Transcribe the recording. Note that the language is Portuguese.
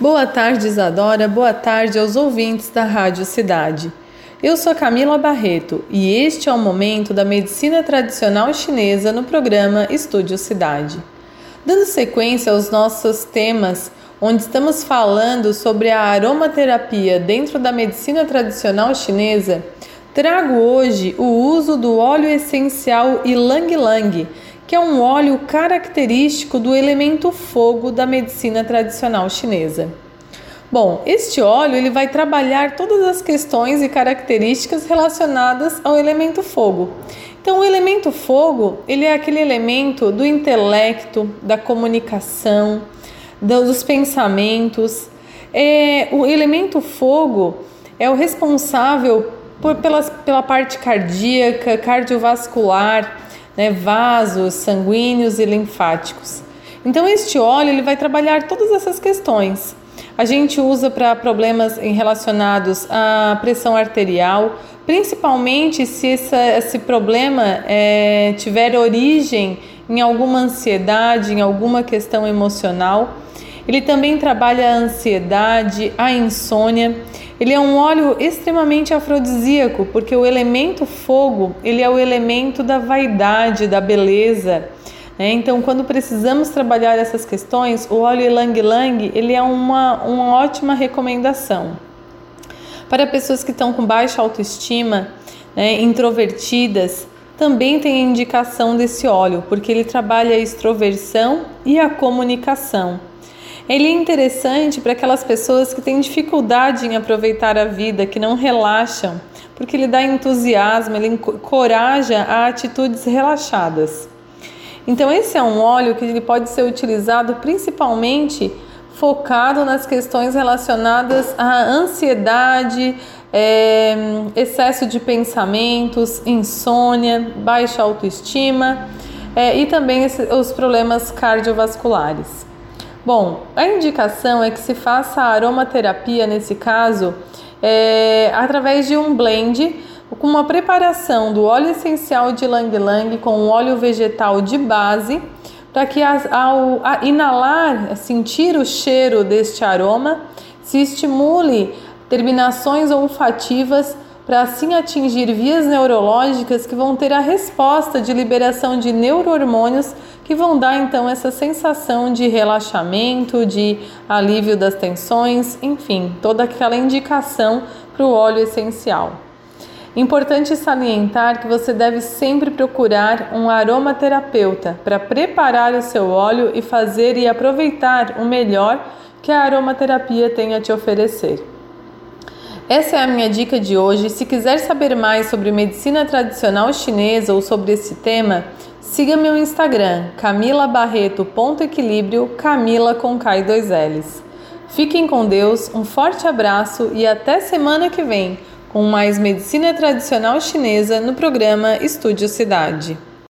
Boa tarde, Isadora. Boa tarde aos ouvintes da Rádio Cidade. Eu sou Camila Barreto e este é o momento da medicina tradicional chinesa no programa Estúdio Cidade. Dando sequência aos nossos temas, onde estamos falando sobre a aromaterapia dentro da medicina tradicional chinesa, trago hoje o uso do óleo essencial Ylang Lang, que é um óleo característico do elemento fogo da medicina tradicional chinesa. Bom, este óleo ele vai trabalhar todas as questões e características relacionadas ao elemento fogo. Então, o elemento fogo ele é aquele elemento do intelecto, da comunicação, dos pensamentos. É, o elemento fogo é o responsável por, pela, pela parte cardíaca, cardiovascular, né, vasos sanguíneos e linfáticos. Então, este óleo ele vai trabalhar todas essas questões. A gente usa para problemas relacionados à pressão arterial, principalmente se esse, esse problema é, tiver origem em alguma ansiedade, em alguma questão emocional. Ele também trabalha a ansiedade, a insônia. Ele é um óleo extremamente afrodisíaco, porque o elemento fogo, ele é o elemento da vaidade, da beleza. Né? Então, quando precisamos trabalhar essas questões, o óleo Ylang Lang, ele é uma, uma ótima recomendação. Para pessoas que estão com baixa autoestima, né, introvertidas, também tem indicação desse óleo, porque ele trabalha a extroversão e a comunicação. Ele é interessante para aquelas pessoas que têm dificuldade em aproveitar a vida, que não relaxam, porque ele dá entusiasmo, ele encoraja a atitudes relaxadas. Então esse é um óleo que ele pode ser utilizado principalmente focado nas questões relacionadas à ansiedade, é, excesso de pensamentos, insônia, baixa autoestima é, e também esse, os problemas cardiovasculares. Bom, a indicação é que se faça a aromaterapia nesse caso é, através de um blend com uma preparação do óleo essencial de Lang Lang com o óleo vegetal de base, para que ao inalar, sentir o cheiro deste aroma, se estimule terminações olfativas para assim atingir vias neurológicas que vão ter a resposta de liberação de neurohormônios que vão dar então essa sensação de relaxamento, de alívio das tensões, enfim, toda aquela indicação para o óleo essencial. Importante salientar que você deve sempre procurar um aromaterapeuta para preparar o seu óleo e fazer e aproveitar o melhor que a aromaterapia tem a te oferecer. Essa é a minha dica de hoje. Se quiser saber mais sobre medicina tradicional chinesa ou sobre esse tema, siga meu Instagram, camilabarreto.equilíbrio, Camila com K dois L's. Fiquem com Deus, um forte abraço e até semana que vem com mais medicina tradicional chinesa no programa Estúdio Cidade.